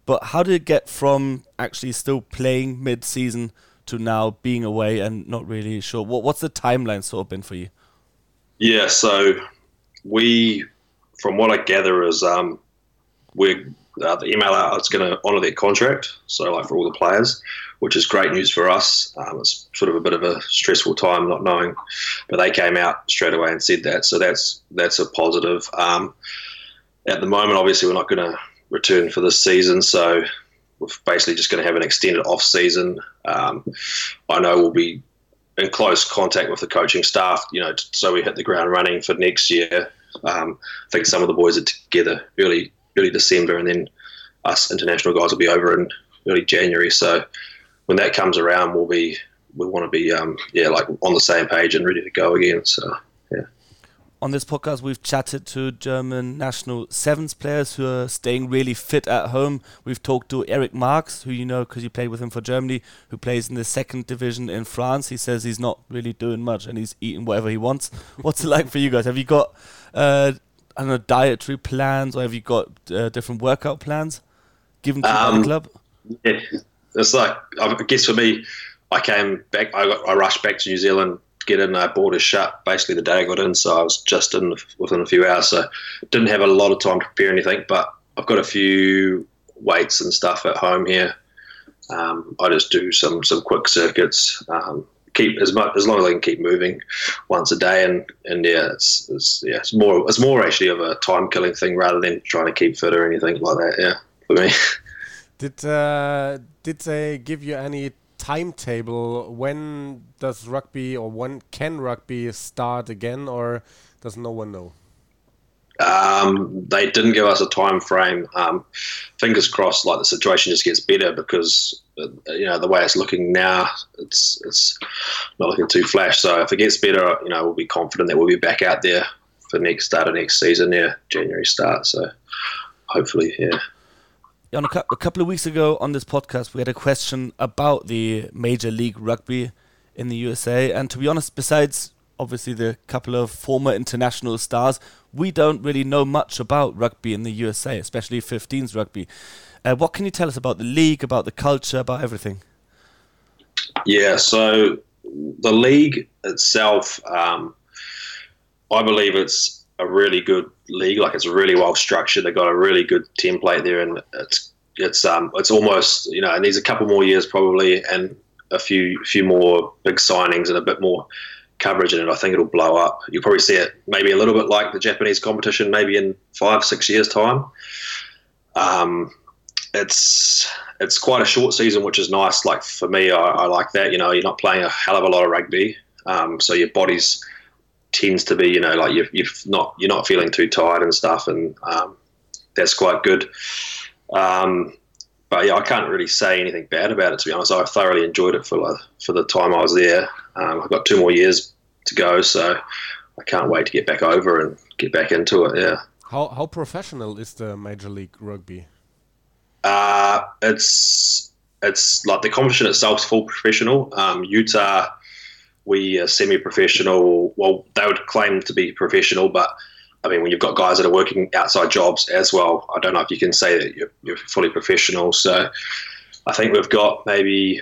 But how did it get from actually still playing mid-season to now being away and not really sure? What what's the timeline sort of been for you? Yeah, so we, from what I gather, is um, we're uh, the email outlet's going to honour their contract. So, like for all the players, which is great news for us. Um, it's sort of a bit of a stressful time not knowing, but they came out straight away and said that. So that's that's a positive. Um, at the moment, obviously, we're not going to return for this season, so we're basically just going to have an extended off season. Um, I know we'll be in close contact with the coaching staff, you know, so we hit the ground running for next year. Um, I think some of the boys are together early early December, and then us international guys will be over in early January. So when that comes around, we'll be we want to be um, yeah like on the same page and ready to go again. So. On this podcast, we've chatted to German national sevens players who are staying really fit at home. We've talked to Eric Marx, who you know because you played with him for Germany, who plays in the second division in France. He says he's not really doing much and he's eating whatever he wants. What's it like for you guys? Have you got uh, I don't know dietary plans or have you got uh, different workout plans given to um, the club? Yeah, it's like I guess for me, I came back. I, got, I rushed back to New Zealand to get in. Uh, borders shut basically the day I got in, so I was just in within a few hours. So didn't have a lot of time to prepare anything. But I've got a few weights and stuff at home here. Um, I just do some some quick circuits. Um, keep as much as long as I can keep moving once a day, and and yeah, it's, it's yeah, it's more it's more actually of a time killing thing rather than trying to keep fit or anything like that. Yeah, for me. Did uh, did they give you any timetable? When does rugby or when can rugby start again, or does no one know? Um, they didn't give us a time frame. Um, fingers crossed, like the situation just gets better because uh, you know the way it's looking now, it's it's not looking too flash. So if it gets better, you know we'll be confident that we'll be back out there for next start of next season. Yeah, January start. So hopefully, yeah. Yeah, a couple of weeks ago on this podcast, we had a question about the Major League Rugby in the USA. And to be honest, besides obviously the couple of former international stars, we don't really know much about rugby in the USA, especially 15s rugby. Uh, what can you tell us about the league, about the culture, about everything? Yeah, so the league itself, um, I believe it's a really good league. Like it's really well structured. They've got a really good template there, and it's it's um it's almost you know it needs a couple more years probably, and a few few more big signings and a bit more coverage in it, I think it'll blow up. You'll probably see it maybe a little bit like the Japanese competition, maybe in five, six years' time. Um, it's it's quite a short season, which is nice. Like for me, I, I, like that. You know, you're not playing a hell of a lot of rugby, um, so your body's tends to be, you know, like you're, you're not you're not feeling too tired and stuff, and um, that's quite good. Um, but yeah, I can't really say anything bad about it. To be honest, I thoroughly enjoyed it for for the time I was there. Um, I've got two more years to go, so I can't wait to get back over and get back into it. Yeah. How how professional is the Major League Rugby? Uh, it's it's like the competition itself is full professional. Um, Utah, we are semi-professional. Well, they would claim to be professional, but I mean, when you've got guys that are working outside jobs as well, I don't know if you can say that you're, you're fully professional. So I think we've got maybe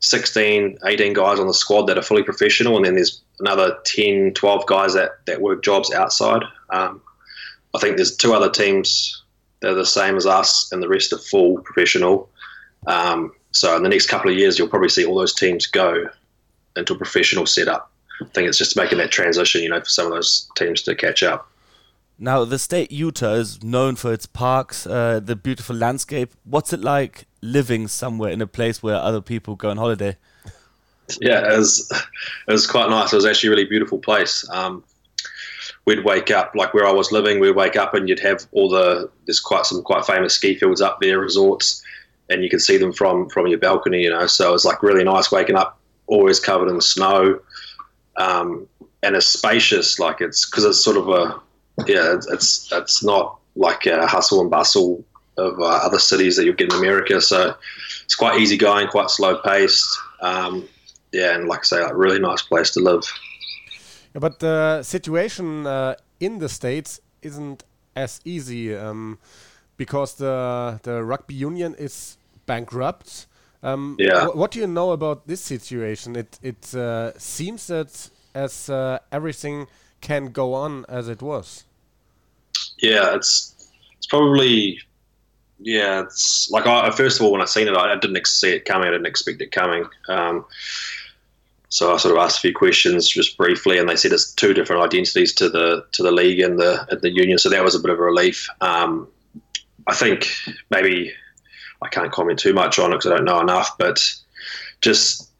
16, 18 guys on the squad that are fully professional, and then there's another 10, 12 guys that, that work jobs outside. Um, I think there's two other teams that are the same as us, and the rest are full professional. Um, so in the next couple of years, you'll probably see all those teams go into a professional setup. I think it's just making that transition, you know, for some of those teams to catch up. Now, the state Utah is known for its parks, uh, the beautiful landscape. What's it like living somewhere in a place where other people go on holiday? Yeah, it was, it was quite nice. It was actually a really beautiful place. Um, we'd wake up, like where I was living, we'd wake up and you'd have all the, there's quite some quite famous ski fields up there, resorts, and you could see them from, from your balcony, you know. So it was like really nice waking up, always covered in snow um, and it's spacious. Like it's because it's sort of a yeah, it's it's, not like a hustle and bustle of uh, other cities that you get in America. So it's quite easy going, quite slow paced. Um, yeah, and like I say, like really nice place to live. Yeah, but the situation uh, in the states isn't as easy um, because the the rugby union is bankrupt. Um, Yeah. wh- What do you know about this situation? It it uh, seems that as uh, everything can go on as it was. Yeah, it's it's probably yeah. It's like I first of all when I seen it, I, I didn't ex- see it coming. I didn't expect it coming. Um, so I sort of asked a few questions just briefly, and they said it's two different identities to the to the league and the and the union. So that was a bit of a relief. Um, I think maybe I can't comment too much on it because I don't know enough, but just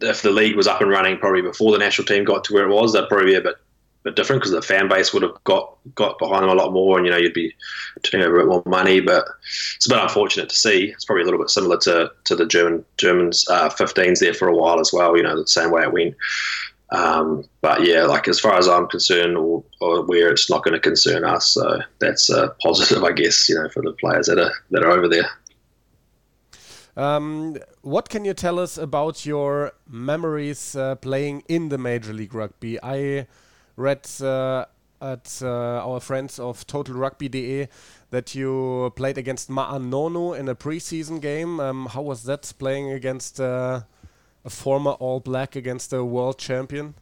if the league was up and running probably before the national team got to where it was, that'd probably be a bit bit different because the fan base would have got got behind them a lot more, and you know you'd be turning over a bit more money. But it's a bit unfortunate to see. It's probably a little bit similar to to the German Germans uh, 15s there for a while as well. You know the same way it went. Um, but yeah, like as far as I'm concerned, or, or where it's not going to concern us, so that's a positive, I guess. You know, for the players that are that are over there. Um, what can you tell us about your memories uh, playing in the Major League Rugby? I read uh, at uh, our friends of Total Rugby.de that you played against Ma'anonu in a preseason game. Um, how was that playing against uh, a former All Black against a world champion?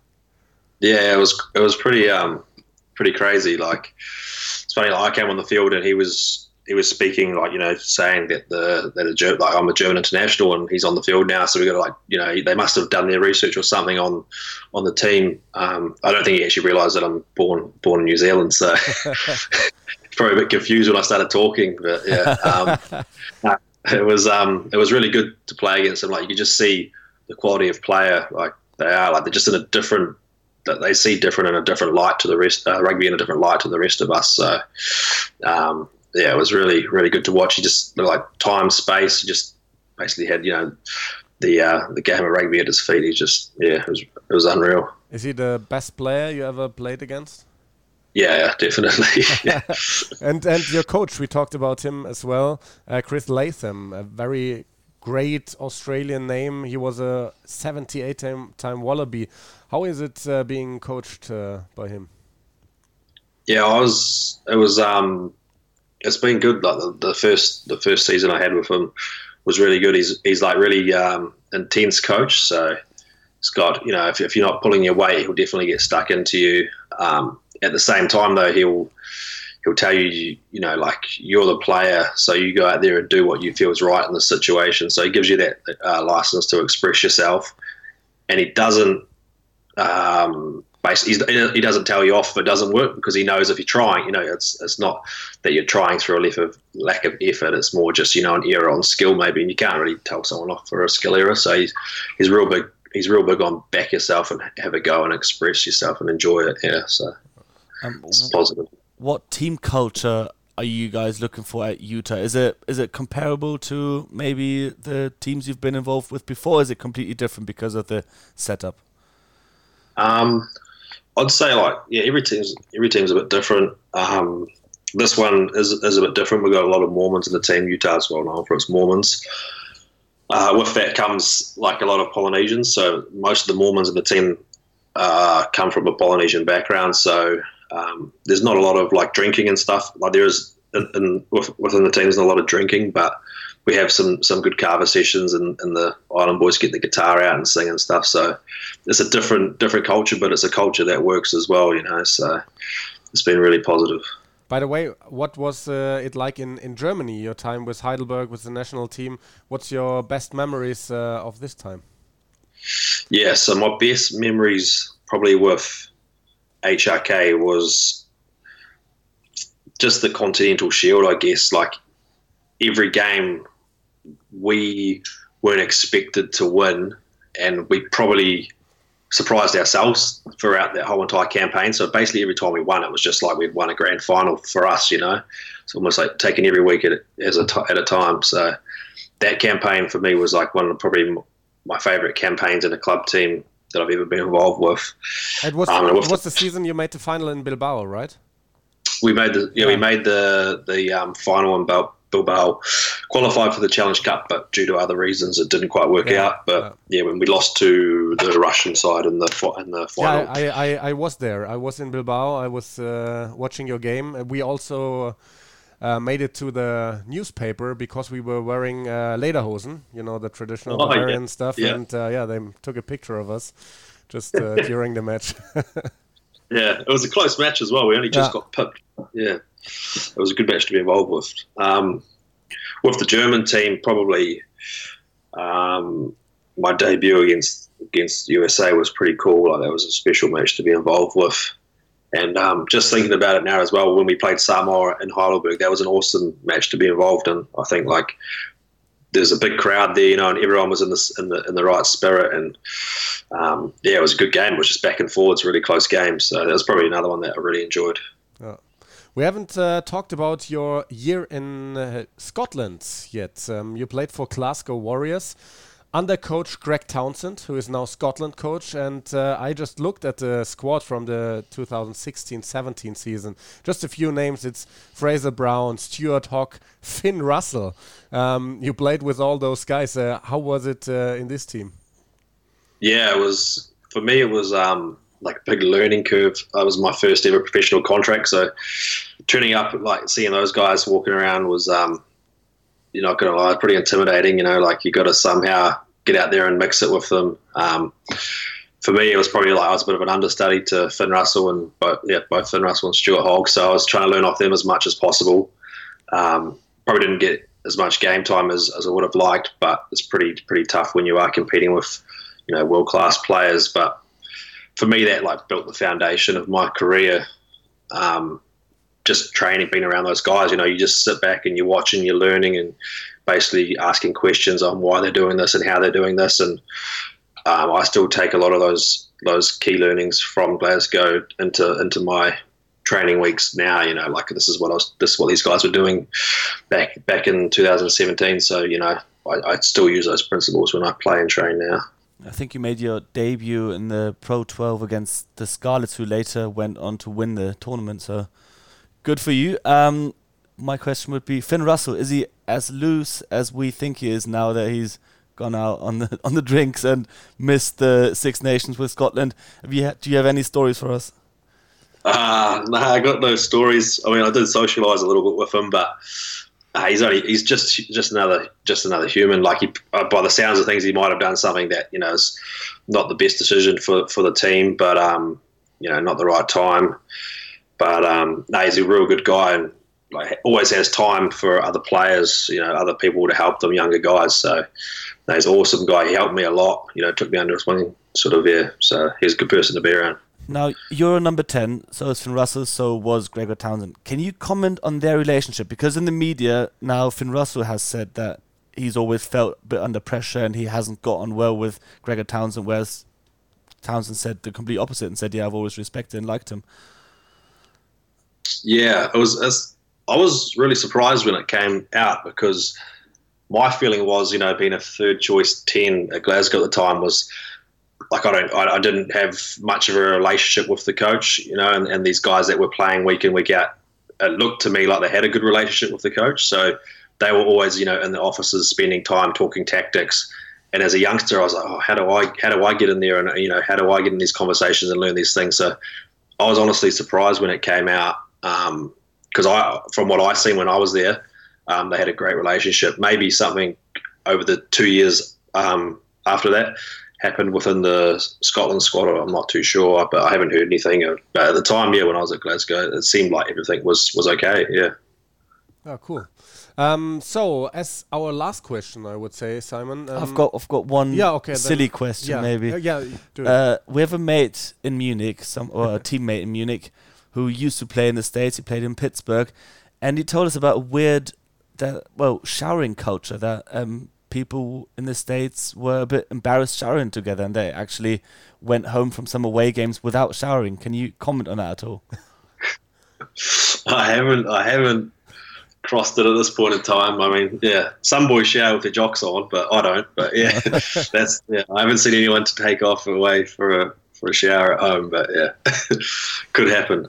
Yeah, it was it was pretty um pretty crazy. Like it's funny. Like I came on the field and he was he was speaking like you know saying that the that a Ger- like I'm a German international and he's on the field now. So we got to like you know they must have done their research or something on on the team. Um, I don't think he actually realised that I'm born born in New Zealand. So probably a bit confused when I started talking. But yeah, um, it was um it was really good to play against him. Like you could just see the quality of player like they are. Like they're just in a different that they see different in a different light to the rest, uh, rugby in a different light to the rest of us. So, um, yeah, it was really, really good to watch. He just like time, space, he just basically had you know the uh, the game of rugby at his feet. He just yeah, it was it was unreal. Is he the best player you ever played against? Yeah, yeah definitely. yeah. and and your coach, we talked about him as well, uh, Chris Latham, a very great Australian name. He was a 78 time, time Wallaby. How is it uh, being coached uh, by him? Yeah, I was. It was. Um, it's been good. Like the, the first, the first season I had with him was really good. He's he's like really um, intense coach. So he's got you know if, if you're not pulling your weight, he'll definitely get stuck into you. Um, at the same time, though, he'll he'll tell you, you, know, like you're the player, so you go out there and do what you feel is right in the situation. So he gives you that uh, license to express yourself, and he doesn't. Um, basically, he doesn't tell you off if it doesn't work because he knows if you're trying, you know, it's it's not that you're trying through a lack of lack of effort. It's more just you know an error on skill maybe, and you can't really tell someone off for a skill error. So he's he's real big. He's real big on back yourself and have a go and express yourself and enjoy it. Yeah, so Um, it's positive. What team culture are you guys looking for at Utah? Is it is it comparable to maybe the teams you've been involved with before? Is it completely different because of the setup? Um, I'd say like yeah, every team's every team's a bit different. Um, this one is is a bit different. We've got a lot of Mormons in the team. Utah's well known for its Mormons. Uh, with that comes like a lot of Polynesians. So most of the Mormons in the team uh, come from a Polynesian background. So um, there's not a lot of like drinking and stuff. Like there is in, in, within the team, there's not a lot of drinking, but we have some some good carver sessions, and, and the Island boys get the guitar out and sing and stuff. So it's a different different culture, but it's a culture that works as well, you know. So it's been really positive. By the way, what was uh, it like in, in Germany, your time with Heidelberg, with the national team? What's your best memories uh, of this time? Yeah, so my best memories probably with HRK was just the Continental Shield, I guess. Like every game, we weren't expected to win, and we probably surprised ourselves throughout that whole entire campaign. So basically, every time we won, it was just like we'd won a grand final for us. You know, it's almost like taking every week at as a t- at a time. So that campaign for me was like one of probably my favourite campaigns in a club team that I've ever been involved with. It was Um, it was the season you made the final in Bilbao, right? We made the yeah, we made the the um, final in Bil- Bilbao, qualified for the Challenge Cup, but due to other reasons, it didn't quite work Yeah, out. But yeah. when we lost to the Russian side in the in the final, Yeah, I, I, I was there. I was in Bilbao. I was uh, watching your game. We also uh, made it to the newspaper because we were wearing uh, lederhosen, you know, the traditional Oh, yeah. Bavarian stuff. Yeah. And uh, yeah, they took a picture of us just uh, during the match. Yeah, it was a close match as well. We only just Yeah. got pipped. Yeah, it was a good match to be involved with. Um, with the German team, probably um, my debut against against USA was pretty cool. Like that was a special match to be involved with. And um, just thinking about it now as well, when we played Samoa in Heidelberg, that was an awesome match to be involved in. I think like there's a big crowd there, you know, and everyone was in the in the in the right spirit, and um, yeah, it was a good game. It was just back and forwards, really close game. So that was probably another one that I really enjoyed. we haven't uh, talked about your year in uh, Scotland yet. Um, you played for Glasgow Warriors under coach Greg Townsend, who is now Scotland coach. And uh, I just looked at the squad from the 2016 17 season. Just a few names it's Fraser Brown, Stuart Hawk, Finn Russell. Um, you played with all those guys. Uh, how was it uh, in this team? Yeah, it was for me. It was um, like a big learning curve. It was my first ever professional contract, so turning up, like seeing those guys walking around, was um, you're not going to lie, pretty intimidating. You know, like you got to somehow get out there and mix it with them. Um, for me, it was probably like I was a bit of an understudy to Finn Russell and both, yeah, both Finn Russell and Stuart Hogg. So I was trying to learn off them as much as possible. Um, probably didn't get as much game time as, as I would have liked, but it's pretty pretty tough when you are competing with you know world class players. But for me, that like built the foundation of my career. Um, just training, being around those guys, you know, you just sit back and you're watching, you're learning, and basically asking questions on why they're doing this and how they're doing this. And um, I still take a lot of those those key learnings from Glasgow into into my training weeks now. You know, like this is what I was, this is what these guys were doing back back in 2017. So you know, I, I still use those principles when I play and train now. I think you made your debut in the Pro 12 against the Scarlets, who later went on to win the tournament. So good for you. Um, my question would be: Finn Russell is he as loose as we think he is now that he's gone out on the on the drinks and missed the Six Nations with Scotland? You ha- do you have any stories for us? Uh, no, I got no stories. I mean, I did socialise a little bit with him, but uh, he's only he's just just another just another human. Like he, uh, by the sounds of things, he might have done something that you know is not the best decision for for the team, but um, you know, not the right time. But um, no, he's a real good guy and like always has time for other players, you know, other people to help them, younger guys. So no, he's an awesome guy. He helped me a lot. You know, took me under his wing, sort of. Yeah, so he's a good person to be around. Now you're number ten, so is Finn Russell, so was Gregor Townsend. Can you comment on their relationship? Because in the media now, Finn Russell has said that he's always felt a bit under pressure and he hasn't got on well with Gregor Townsend, whereas Townsend said the complete opposite and said, "Yeah, I've always respected and liked him." Yeah, it was. I was really surprised when it came out because my feeling was, you know, being a third choice ten at Glasgow at the time was like I don't, I, I didn't have much of a relationship with the coach, you know, and, and these guys that were playing week in week out, it looked to me like they had a good relationship with the coach. So they were always, you know, in the offices spending time talking tactics. And as a youngster, I was like, oh, how do I, how do I get in there, and you know, how do I get in these conversations and learn these things? So I was honestly surprised when it came out because I, from what I seen when I was there, um, they had a great relationship. Maybe something over the two years um, after that happened within the Scotland squad. I'm not too sure, but I haven't heard anything. But at the time, yeah, when I was at Glasgow, it seemed like everything was was okay. Yeah. Oh, cool. Um, so, as our last question, I would say, Simon. Um, I've got, I've got one yeah, okay, silly question, yeah, maybe. uh, yeah, do it. Uh, we have a mate in Munich, some or a teammate in Munich, who used to play in the states. He played in Pittsburgh, and he told us about a weird that well showering culture that um, people in the states were a bit embarrassed showering together, and they actually went home from some away games without showering. Can you comment on that at all? I haven't. I haven't crossed it at this point in time. I mean, yeah, some boys shower with their jocks on, but I don't. But yeah, that's yeah. I haven't seen anyone to take off away for a for a shower at home, but yeah, could happen.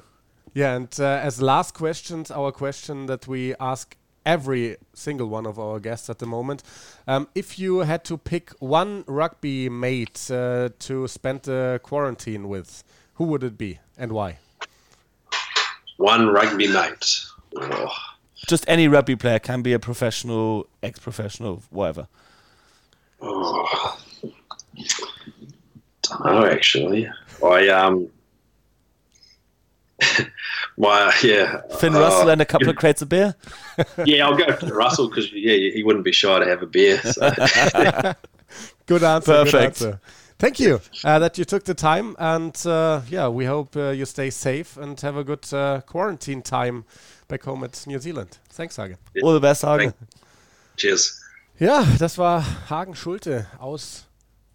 Yeah, and uh, as last questions, our question that we ask every single one of our guests at the moment. Um, if you had to pick one rugby mate uh, to spend the quarantine with, who would it be and why? One rugby mate. Oh. Just any rugby player can be a professional, ex-professional, whatever. Oh. Don't know actually. I um my yeah. Finn Russell and a couple of crates of beer. yeah, I'll go for Russell because yeah, he wouldn't be shy to have a beer. So. good answer. Perfect. Good answer. Thank you uh, that you took the time, and uh, yeah, we hope uh, you stay safe and have a good uh, quarantine time back home at New Zealand. Thanks, Hagen. Yeah. All the best, Hagen. Cheers. Ja, das war Hagen Schulte aus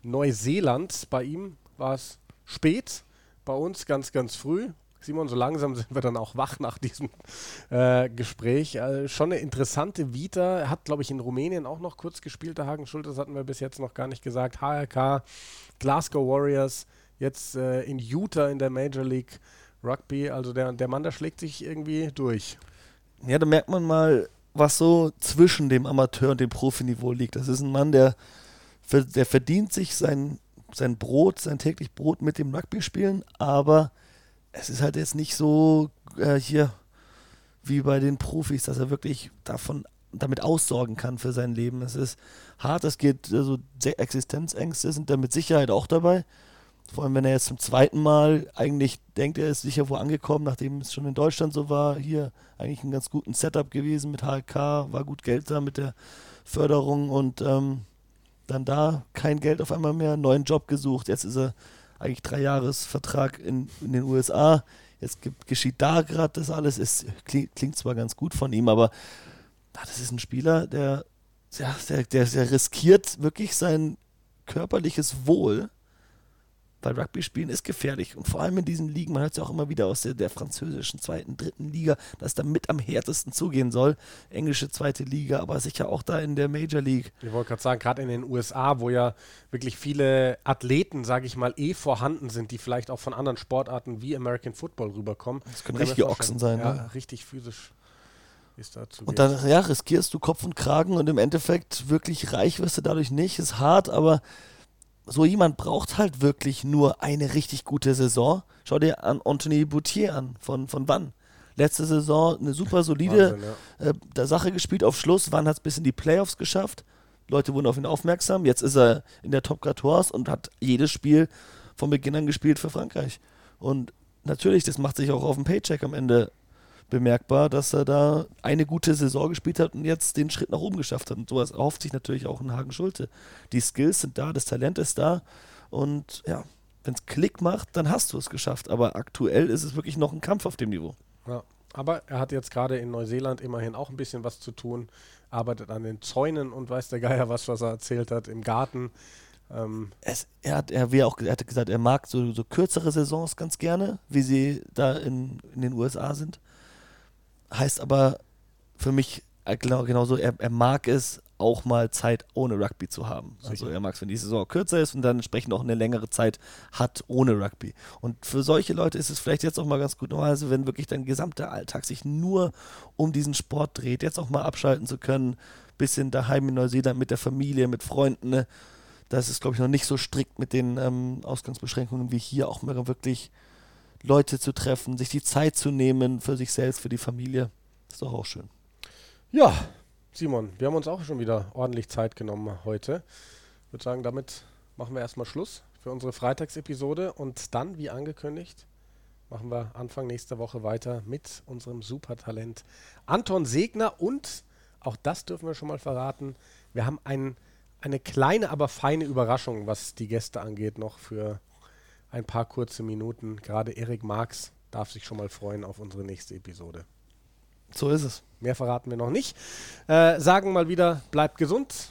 Neuseeland. Bei ihm war es spät, bei uns ganz, ganz früh. Simon, so langsam sind wir dann auch wach nach diesem äh, Gespräch. Äh, schon eine interessante Vita. Hat, glaube ich, in Rumänien auch noch kurz gespielt, der Hagen Schulte. Das hatten wir bis jetzt noch gar nicht gesagt. HRK, Glasgow Warriors, jetzt äh, in Utah in der Major League Rugby. Also der, der Mann, der schlägt sich irgendwie durch. Ja, da merkt man mal, was so zwischen dem Amateur- und dem Profiniveau liegt. Das ist ein Mann, der, der verdient sich sein, sein Brot, sein täglich Brot mit dem Rugby-Spielen, aber es ist halt jetzt nicht so äh, hier wie bei den Profis, dass er wirklich davon damit aussorgen kann für sein Leben. Es ist hart, es geht, also Existenzängste sind da mit Sicherheit auch dabei. Vor allem, wenn er jetzt zum zweiten Mal eigentlich denkt, er ist sicher wo angekommen, nachdem es schon in Deutschland so war. Hier eigentlich ein ganz guten Setup gewesen mit HLK, war gut Geld da mit der Förderung und ähm, dann da kein Geld auf einmal mehr, neuen Job gesucht. Jetzt ist er eigentlich drei Jahresvertrag in, in den USA. Jetzt gibt, geschieht da gerade das alles. Es klingt, klingt, zwar ganz gut von ihm, aber na, das ist ein Spieler, der, der, der, der riskiert wirklich sein körperliches Wohl weil Rugby spielen ist gefährlich. Und vor allem in diesen Ligen, man hört es ja auch immer wieder aus der, der, französischen zweiten, dritten Liga, dass da mit am härtesten zugehen soll. Englische zweite Liga, aber sicher auch da in der Major League. Ich wollte gerade sagen, gerade in den USA, wo ja wirklich viele Athleten, sage ich mal, eh vorhanden sind, die vielleicht auch von anderen Sportarten wie American Football rüberkommen. Das können richtige Ochsen sein. Ja, ne? richtig physisch. Ist dazu und dann ja, riskierst du Kopf und Kragen und im Endeffekt wirklich reich wirst du dadurch nicht. Ist hart, aber so jemand braucht halt wirklich nur eine richtig gute Saison. Schau dir an Anthony Boutier an, von, von wann? Letzte Saison eine super solide Wahnsinn, ja. äh, Sache gespielt auf Schluss. Wann hat es bis in die Playoffs geschafft? Leute wurden auf ihn aufmerksam. Jetzt ist er in der Top 14 und hat jedes Spiel von Beginn an gespielt für Frankreich. Und natürlich, das macht sich auch auf dem Paycheck am Ende bemerkbar, dass er da eine gute Saison gespielt hat und jetzt den Schritt nach oben geschafft hat. Und sowas erhofft sich natürlich auch ein Hagen Schulte. Die Skills sind da, das Talent ist da und ja, wenn es Klick macht, dann hast du es geschafft. Aber aktuell ist es wirklich noch ein Kampf auf dem Niveau. Ja, aber er hat jetzt gerade in Neuseeland immerhin auch ein bisschen was zu tun, arbeitet an den Zäunen und weiß der Geier was, was er erzählt hat, im Garten. Ähm es, er, hat, er, wie auch, er hat gesagt, er mag so, so kürzere Saisons ganz gerne, wie sie da in, in den USA sind heißt aber für mich äh, genau, genauso, er, er mag es auch mal Zeit ohne Rugby zu haben. Sicher. Also er mag es, wenn die Saison kürzer ist und dann entsprechend auch eine längere Zeit hat ohne Rugby. Und für solche Leute ist es vielleicht jetzt auch mal ganz gut, normalerweise, wenn wirklich dein gesamter Alltag sich nur um diesen Sport dreht, jetzt auch mal abschalten zu können, bisschen daheim in Neuseeland mit der Familie, mit Freunden. Ne? Das ist, glaube ich, noch nicht so strikt mit den ähm, Ausgangsbeschränkungen wie hier auch mal wirklich Leute zu treffen, sich die Zeit zu nehmen für sich selbst, für die Familie. Ist doch auch schön. Ja, Simon, wir haben uns auch schon wieder ordentlich Zeit genommen heute. Ich würde sagen, damit machen wir erstmal Schluss für unsere Freitagsepisode und dann, wie angekündigt, machen wir Anfang nächster Woche weiter mit unserem Supertalent Anton Segner und auch das dürfen wir schon mal verraten. Wir haben ein, eine kleine, aber feine Überraschung, was die Gäste angeht, noch für ein paar kurze Minuten. Gerade Erik Marx darf sich schon mal freuen auf unsere nächste Episode. So ist es. Mehr verraten wir noch nicht. Äh, sagen mal wieder, bleibt gesund,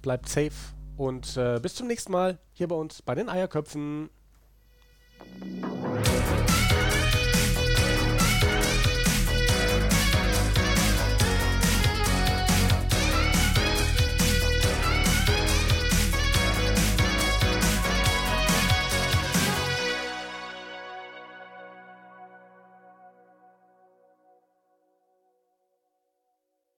bleibt safe und äh, bis zum nächsten Mal hier bei uns bei den Eierköpfen.